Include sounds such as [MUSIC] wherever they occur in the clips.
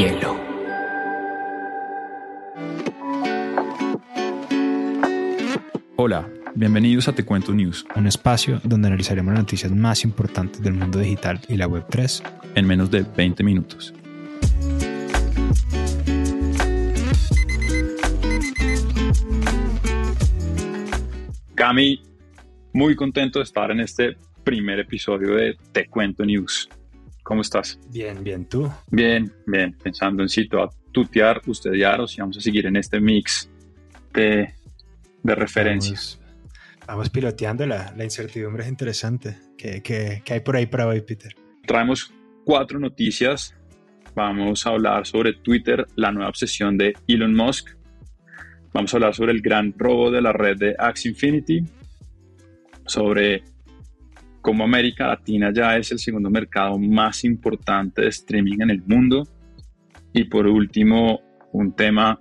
hielo. Hola, bienvenidos a Te Cuento News, un espacio donde analizaremos las noticias más importantes del mundo digital y la Web3 en menos de 20 minutos. Cami, muy contento de estar en este primer episodio de Te Cuento News. ¿Cómo estás? Bien, bien, ¿tú? Bien, bien, pensando en si a tutear, ustedear o si vamos a seguir en este mix de, de referencias. Vamos, piloteando, la, la, incertidumbre es interesante. ¿Qué, ¿Qué, qué, hay por ahí para hoy, Peter? Traemos cuatro noticias. Vamos a hablar sobre Twitter, la nueva obsesión de Elon Musk. Vamos a hablar sobre el gran robo de la red de Axie Infinity, sobre como América Latina ya es el segundo mercado más importante de streaming en el mundo. Y por último, un tema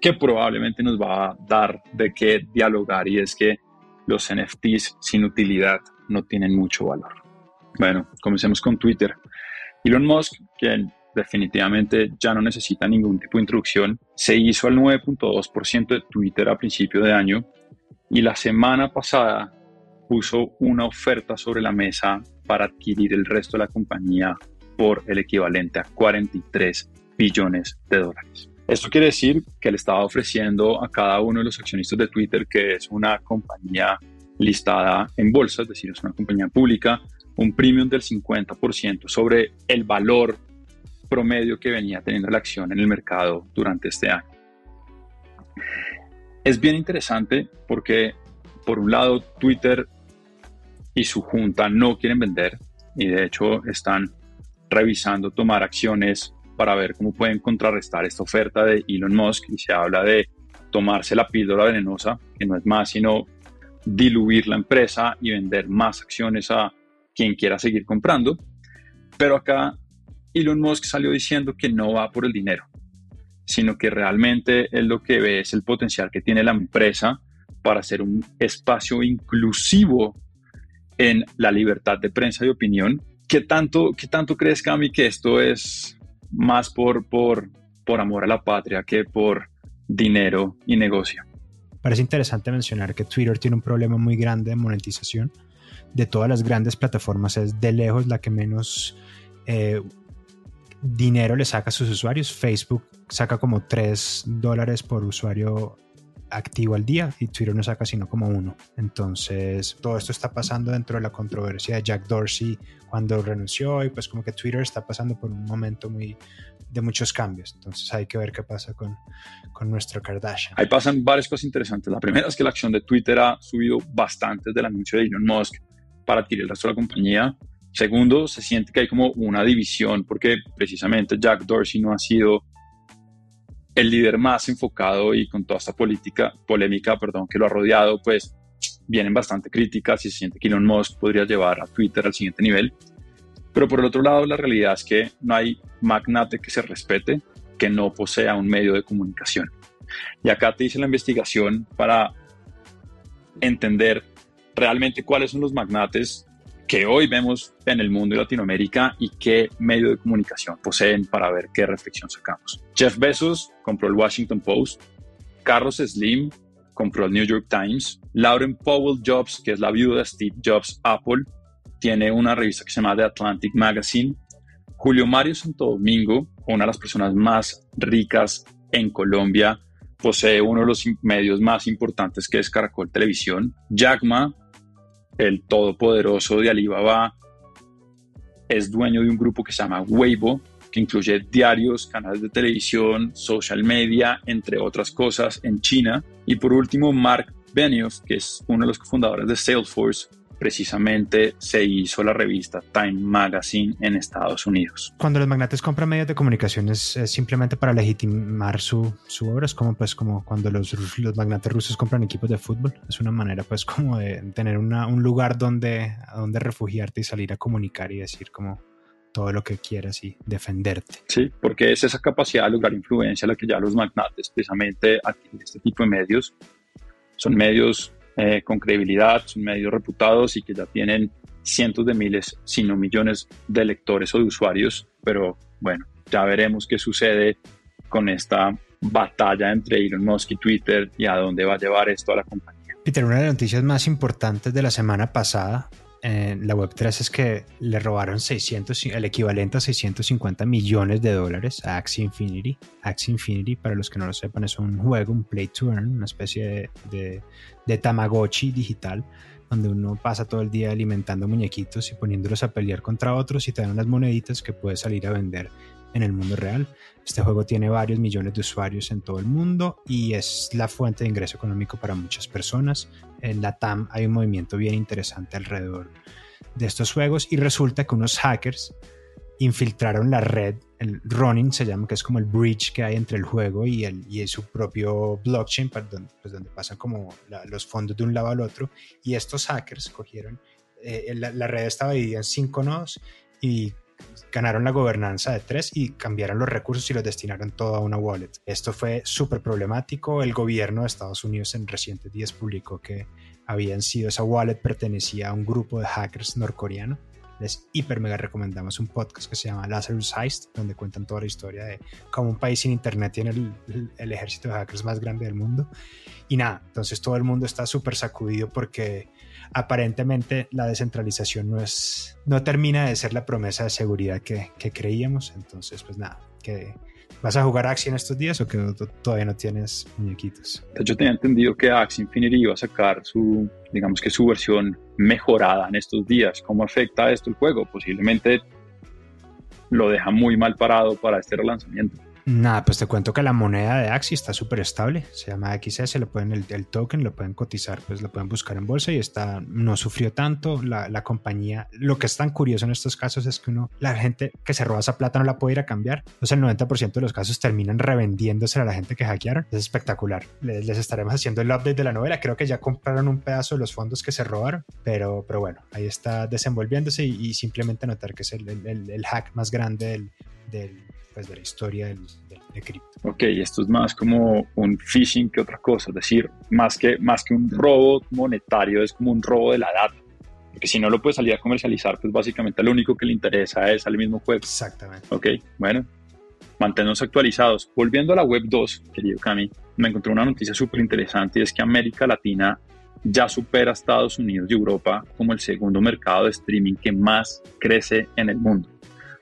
que probablemente nos va a dar de qué dialogar y es que los NFTs sin utilidad no tienen mucho valor. Bueno, comencemos con Twitter. Elon Musk, quien definitivamente ya no necesita ningún tipo de introducción, se hizo al 9.2% de Twitter a principio de año y la semana pasada puso una oferta sobre la mesa para adquirir el resto de la compañía por el equivalente a 43 billones de dólares. Esto quiere decir que le estaba ofreciendo a cada uno de los accionistas de Twitter, que es una compañía listada en bolsa, es decir, es una compañía pública, un premium del 50% sobre el valor promedio que venía teniendo la acción en el mercado durante este año. Es bien interesante porque, por un lado, Twitter y su junta no quieren vender y de hecho están revisando tomar acciones para ver cómo pueden contrarrestar esta oferta de Elon Musk y se habla de tomarse la píldora venenosa, que no es más sino diluir la empresa y vender más acciones a quien quiera seguir comprando. Pero acá Elon Musk salió diciendo que no va por el dinero, sino que realmente él lo que ve es el potencial que tiene la empresa para ser un espacio inclusivo en la libertad de prensa y opinión. ¿Qué tanto, qué tanto crees, Cami, que esto es más por, por, por amor a la patria que por dinero y negocio? Parece interesante mencionar que Twitter tiene un problema muy grande de monetización. De todas las grandes plataformas es de lejos la que menos eh, dinero le saca a sus usuarios. Facebook saca como 3 dólares por usuario activo al día y Twitter no saca sino como uno. Entonces, todo esto está pasando dentro de la controversia de Jack Dorsey cuando renunció y pues como que Twitter está pasando por un momento muy de muchos cambios. Entonces hay que ver qué pasa con, con nuestro Kardashian. Ahí pasan varias cosas interesantes. La primera es que la acción de Twitter ha subido bastante desde el anuncio de Elon Musk para adquirir el resto de la compañía. Segundo, se siente que hay como una división porque precisamente Jack Dorsey no ha sido el líder más enfocado y con toda esta política, polémica perdón, que lo ha rodeado, pues vienen bastante críticas y se siente que Elon Musk podría llevar a Twitter al siguiente nivel. Pero por el otro lado, la realidad es que no hay magnate que se respete que no posea un medio de comunicación. Y acá te hice la investigación para entender realmente cuáles son los magnates que hoy vemos en el mundo y Latinoamérica y qué medio de comunicación poseen para ver qué reflexión sacamos. Jeff Bezos compró el Washington Post, Carlos Slim compró el New York Times, Lauren Powell Jobs, que es la viuda de Steve Jobs Apple, tiene una revista que se llama The Atlantic Magazine, Julio Mario Santo Domingo, una de las personas más ricas en Colombia, posee uno de los medios más importantes que es Caracol Televisión. Jack Ma, el todopoderoso de Alibaba, es dueño de un grupo que se llama Weibo, que incluye diarios, canales de televisión, social media, entre otras cosas, en China. Y por último, Mark Benioff, que es uno de los cofundadores de Salesforce, precisamente se hizo la revista Time Magazine en Estados Unidos. Cuando los magnates compran medios de comunicación es, simplemente para legitimar su, su, obra, es como pues como cuando los, los, magnates rusos compran equipos de fútbol, es una manera pues como de tener una, un lugar donde, donde refugiarte y salir a comunicar y decir como todo lo que quieras y defenderte. Sí, porque es esa capacidad de lograr influencia la que ya los magnates precisamente adquieren este tipo de medios. Son medios eh, con credibilidad, son medios reputados y que ya tienen cientos de miles, si no millones de lectores o de usuarios, pero bueno, ya veremos qué sucede con esta batalla entre Elon Musk y Twitter y a dónde va a llevar esto a la compañía. Peter, una de las noticias más importantes de la semana pasada en la Web3 es que le robaron 600, el equivalente a 650 millones de dólares a Axie Infinity. Axie Infinity, para los que no lo sepan, es un juego, un play to earn, una especie de, de Tamagotchi digital donde uno pasa todo el día alimentando muñequitos y poniéndolos a pelear contra otros y te dan unas moneditas que puedes salir a vender en el mundo real. Este juego tiene varios millones de usuarios en todo el mundo y es la fuente de ingreso económico para muchas personas. En la TAM hay un movimiento bien interesante alrededor de estos juegos y resulta que unos hackers infiltraron la red, el running se llama, que es como el bridge que hay entre el juego y, el, y su propio blockchain, pues, donde, pasan como los fondos de un lado al otro. Y estos hackers cogieron, eh, la, la, red estaba dividida en cinco nodos y ganaron la gobernanza de tres y cambiaron los recursos y los destinaron todo a una wallet. Esto fue súper problemático. El gobierno de Estados Unidos en recientes días publicó que habían sido, esa wallet pertenecía a un grupo de hackers norcoreano. Les hiper mega recomendamos un podcast que se llama Lazarus Heist, donde cuentan toda la historia de cómo un país sin internet tiene el, el ejército de hackers más grande del mundo. Y nada, entonces todo el mundo está súper sacudido porque aparentemente la descentralización no es no termina de ser la promesa de seguridad que, que creíamos. Entonces pues nada que vas a jugar Axie en estos días o que todavía no tienes muñequitos yo tenía entendido que Axie Infinity iba a sacar su digamos que su versión mejorada en estos días. Cómo afecta esto el juego posiblemente lo deja muy mal parado para este relanzamiento Nada, pues te cuento que la moneda de Axie está súper estable, se llama XS, lo pueden, el, token lo pueden cotizar, pues lo pueden buscar en bolsa y está, no sufrió tanto la, compañía. Lo que es tan curioso en estos casos es que uno, la gente que se roba esa plata no la puede ir a cambiar, entonces el 90% de los casos terminan revendiéndose a la gente que hackearon, es espectacular. Les, les, estaremos haciendo el update de la novela, creo que ya compraron un pedazo de los fondos que se robaron, pero, pero bueno, ahí está desenvolviéndose y, y simplemente notar que es el, el, el hack más grande del, del pues, de la historia del, de cripto. Ok, esto es más como un phishing que otra cosa, es decir, más que, más que un robo monetario, es como un robo de la data. Porque si no lo puede salir a comercializar, pues básicamente lo único que le interesa es al mismo juego. Exactamente. Ok, bueno, mantenernos actualizados. Volviendo a la web 2, querido Cami, me encontré una noticia súper interesante y es que América Latina ya supera a Estados Unidos y Europa como el segundo mercado de streaming que más crece en el mundo.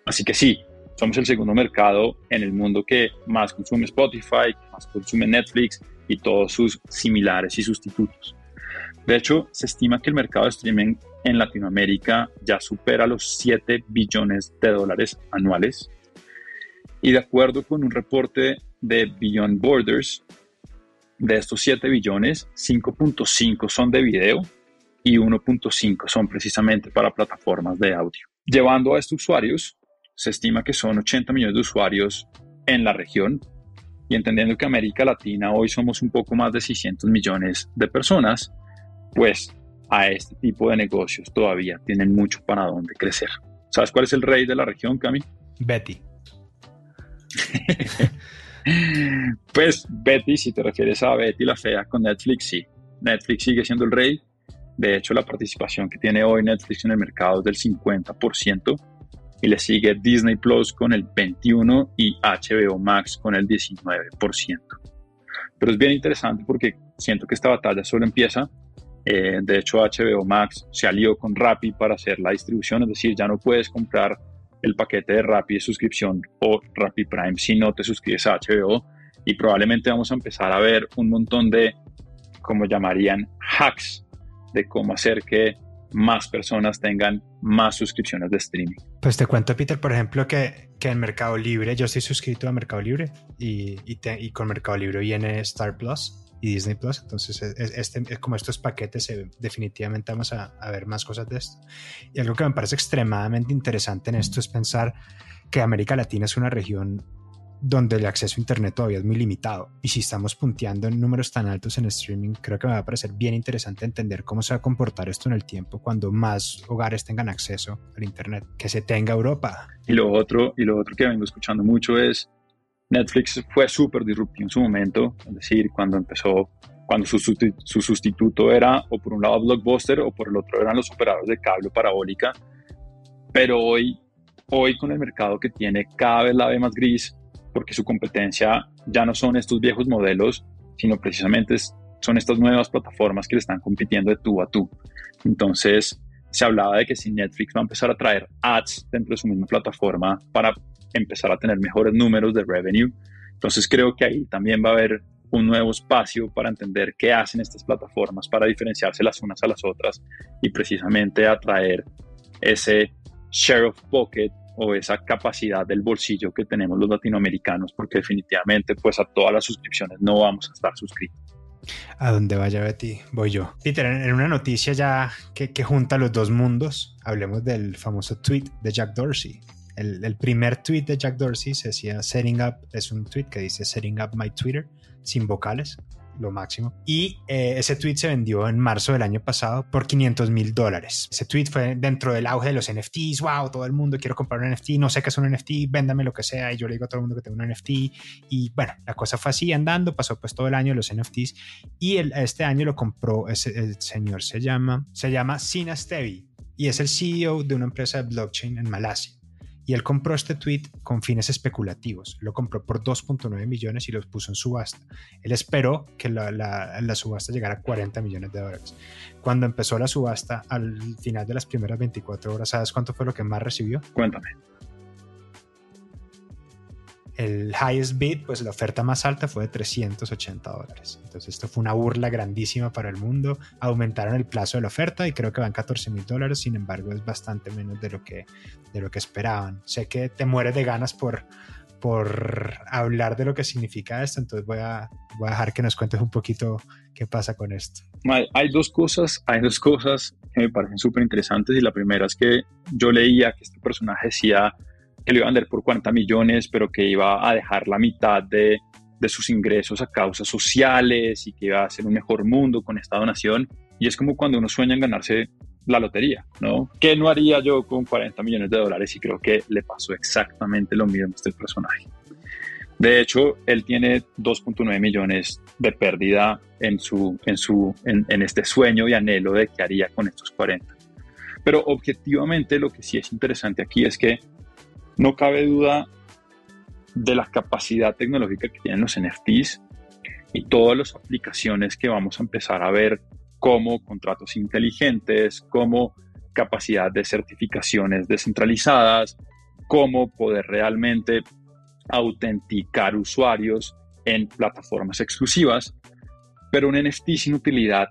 Así que sí, somos el segundo mercado en el mundo que más consume Spotify, que más consume Netflix y todos sus similares y sustitutos. De hecho, se estima que el mercado de streaming en Latinoamérica ya supera los 7 billones de dólares anuales. Y de acuerdo con un reporte de Beyond Borders, de estos 7 billones, 5.5 son de video y 1.5 son precisamente para plataformas de audio. Llevando a estos usuarios se estima que son 80 millones de usuarios en la región y entendiendo que América Latina hoy somos un poco más de 600 millones de personas, pues a este tipo de negocios todavía tienen mucho para dónde crecer. ¿Sabes cuál es el rey de la región, Cami? Betty. [LAUGHS] pues Betty, si te refieres a Betty la fea con Netflix, sí. Netflix sigue siendo el rey. De hecho, la participación que tiene hoy Netflix en el mercado es del 50% y le sigue Disney Plus con el 21% y HBO Max con el 19%. Pero es bien interesante porque siento que esta batalla solo empieza. Eh, de hecho, HBO Max se alió con Rappi para hacer la distribución, es decir, ya no puedes comprar el paquete de Rappi de suscripción o Rappi Prime si no te suscribes a HBO y probablemente vamos a empezar a ver un montón de, como llamarían, hacks de cómo hacer que más personas tengan más suscripciones de streaming. Pues te cuento, Peter, por ejemplo, que, que en Mercado Libre, yo estoy suscrito a Mercado Libre y, y, y con Mercado Libre viene Star Plus y Disney Plus. Entonces, este, como estos paquetes, definitivamente vamos a, a, ver más cosas de esto. Y algo que me parece extremadamente interesante en esto es pensar que América Latina es una región donde el acceso a Internet todavía es muy limitado. Y si estamos punteando en números tan altos en streaming, creo que me va a parecer bien interesante entender cómo se va a comportar esto en el tiempo cuando más hogares tengan acceso al Internet, que se tenga Europa. Y lo otro, y lo otro que vengo escuchando mucho es Netflix fue súper disruptivo en su momento, es decir, cuando empezó, cuando su, su sustituto era o por un lado Blockbuster o por el otro eran los operadores de cable parabólica, pero hoy hoy con el mercado que tiene cada vez la ve más gris porque su competencia ya no son estos viejos modelos, sino precisamente son estas nuevas plataformas que le están compitiendo de tú a tú. Entonces, se hablaba de que si Netflix va a empezar a traer ads dentro de su misma plataforma para empezar a tener mejores números de revenue, entonces creo que ahí también va a haber un nuevo espacio para entender qué hacen estas plataformas para diferenciarse las unas a las otras y precisamente atraer ese share of pocket o esa capacidad del bolsillo que tenemos los latinoamericanos, porque definitivamente pues a todas las suscripciones no vamos a estar suscritos. A donde vaya Betty, voy yo. Peter, en una noticia ya que, que junta los dos mundos, hablemos del famoso tweet de Jack Dorsey. El, el, primer tweet de Jack Dorsey se decía setting up, es un tweet que dice setting up my Twitter sin vocales, lo máximo. Y eh, ese tweet se vendió en marzo del año pasado por 500 mil dólares. Ese tweet fue dentro del auge de los NFTs. Wow, todo el mundo quiero comprar un NFT. No sé qué es un NFT, véndame lo que sea. Y yo le digo a todo el mundo que tengo un NFT. Y bueno, la cosa fue así andando. Pasó pues todo el año los NFTs. Y el, este año lo compró, ese, el señor se llama, se llama Sina Stevi y es el CEO de una empresa de blockchain en Malasia y él compró este tweet con fines especulativos. Lo compró por 2.9 millones y lo puso en subasta. Él esperó que la, la, subasta llegara a 40 millones de dólares. Cuando empezó la subasta, al final de las primeras 24 horas, ¿sabes cuánto fue lo que más recibió? Cuéntame el highest bid, pues la oferta más alta fue de 380 dólares. Entonces esto fue una burla grandísima para el mundo. Aumentaron el plazo de la oferta y creo que van 14 mil dólares. Sin embargo, es bastante menos de lo que, de lo que esperaban. Sé que te mueres de ganas por, por hablar de lo que significa esto, entonces voy a, voy a dejar que nos cuentes un poquito qué pasa con esto. Hay, dos cosas, hay dos cosas que me parecen súper interesantes y la primera es que yo leía que este personaje decía que lo iba a vender por 40 millones, pero que iba a dejar la mitad de, de sus ingresos a causas sociales y que iba a hacer un mejor mundo con esta donación. Y es como cuando uno sueña en ganarse la lotería, ¿no? ¿Qué no haría yo con 40 millones de dólares? Y creo que le pasó exactamente lo mismo a este personaje. De hecho, él tiene 2.9 millones de pérdida en, su, en, su, en, en, este sueño y anhelo de qué haría con estos 40. Pero objetivamente lo que sí es interesante aquí es que no cabe duda de la capacidad tecnológica que tienen los NFTs y todas las aplicaciones que vamos a empezar a ver como contratos inteligentes, como capacidad de certificaciones descentralizadas, cómo poder realmente autenticar usuarios en plataformas exclusivas, pero un NFT sin utilidad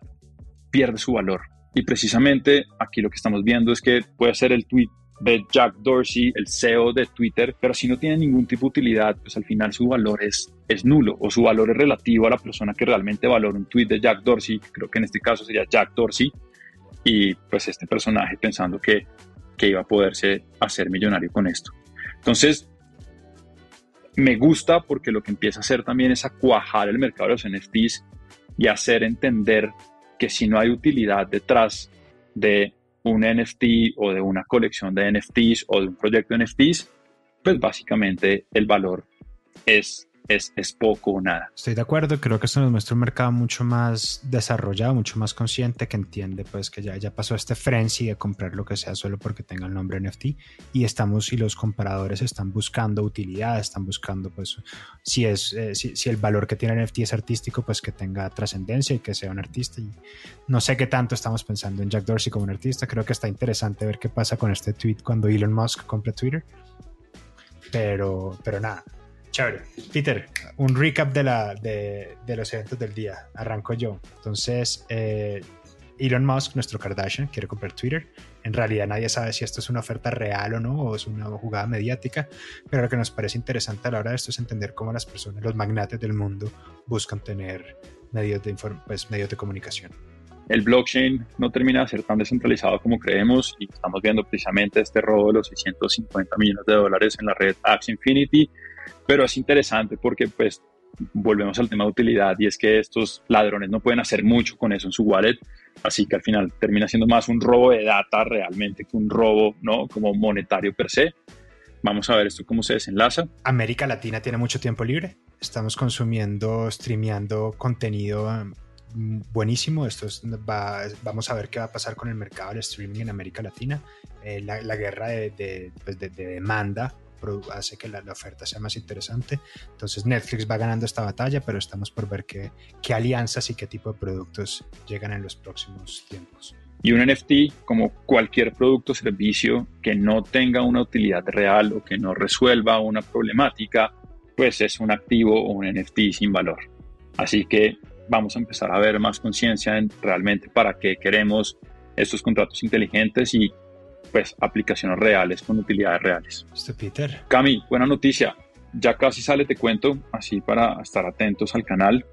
pierde su valor. Y precisamente aquí lo que estamos viendo es que puede ser el tweet de Jack Dorsey, el CEO de Twitter, pero si no tiene ningún tipo de utilidad, pues al final su valor es, es nulo o su valor es relativo a la persona que realmente valora un tweet de Jack Dorsey, creo que en este caso sería Jack Dorsey, y pues este personaje pensando que, que iba a poderse hacer millonario con esto. Entonces, me gusta porque lo que empieza a hacer también es a cuajar el mercado de los NFTs y hacer entender que si no hay utilidad detrás de un NFT o de una colección de NFTs o de un proyecto de NFTs, pues básicamente el valor es es, poco o nada. Estoy de acuerdo, creo que esto nos muestra un mercado mucho más desarrollado, mucho más consciente, que entiende pues que ya, ya pasó este frenzy de comprar lo que sea solo porque tenga el nombre NFT y estamos y los compradores están buscando utilidad, están buscando pues si es eh, si, si, el valor que tiene el NFT es artístico, pues que tenga trascendencia y que sea un artista no sé qué tanto estamos pensando en Jack Dorsey como un artista, creo que está interesante ver qué pasa con este tweet cuando Elon Musk compra Twitter. Pero, pero nada, Chévere. Peter, un recap de, la, de, de, los eventos del día. Arranco yo. Entonces, eh, Elon Musk, nuestro Kardashian, quiere comprar Twitter. En realidad nadie sabe si esto es una oferta real o no, o es una jugada mediática, pero lo que nos parece interesante a la hora de esto es entender cómo las personas, los magnates del mundo, buscan tener medios de, pues, medios de comunicación. El blockchain no termina de ser tan descentralizado como creemos y estamos viendo precisamente este robo de los 650 millones de dólares en la red Apps Infinity pero es interesante porque pues volvemos al tema de utilidad y es que estos ladrones no pueden hacer mucho con eso en su wallet, así que al final termina siendo más un robo de data realmente que un robo, ¿no? Como monetario per se. Vamos a ver esto cómo se desenlaza. América Latina tiene mucho tiempo libre. Estamos consumiendo, streameando contenido um, buenísimo. Esto vamos a ver qué va a pasar con el mercado del streaming en América Latina. Eh, la, guerra pues, de, demanda hace que la, oferta sea más interesante. Entonces Netflix va ganando esta batalla, pero estamos por ver qué, qué alianzas y qué tipo de productos llegan en los próximos tiempos. Y un NFT, como cualquier producto o servicio que no tenga una utilidad real o que no resuelva una problemática, pues es un activo o un NFT sin valor. Así que vamos a empezar a ver más conciencia en realmente para qué queremos estos contratos inteligentes y pues aplicaciones reales con utilidades reales. Este Peter. Cami, buena noticia. Ya casi sale, te cuento, así para estar atentos al canal.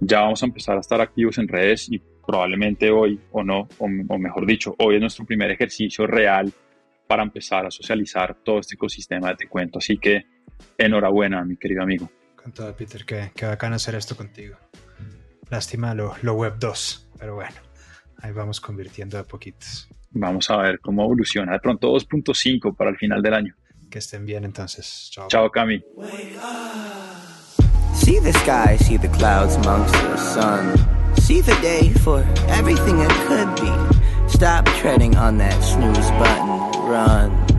Ya vamos a empezar a estar activos en redes y probablemente hoy o no, o, o mejor dicho, hoy es nuestro primer ejercicio real para empezar a socializar todo este ecosistema de Te Cuento. Así que enhorabuena, mi querido amigo. Con todo, Peter, que, que bacán hacer esto contigo. Lástima lo, lo Web 2, pero bueno, ahí vamos convirtiendo a poquitos. Vamos a ver cómo evoluciona. De pronto 2.5 para el final del año. Que estén bien entonces. Chao. Chao, Cami. See the sky, see the clouds amongst the sun. See the day for everything it could be. Stop treading on that snooze button. Run.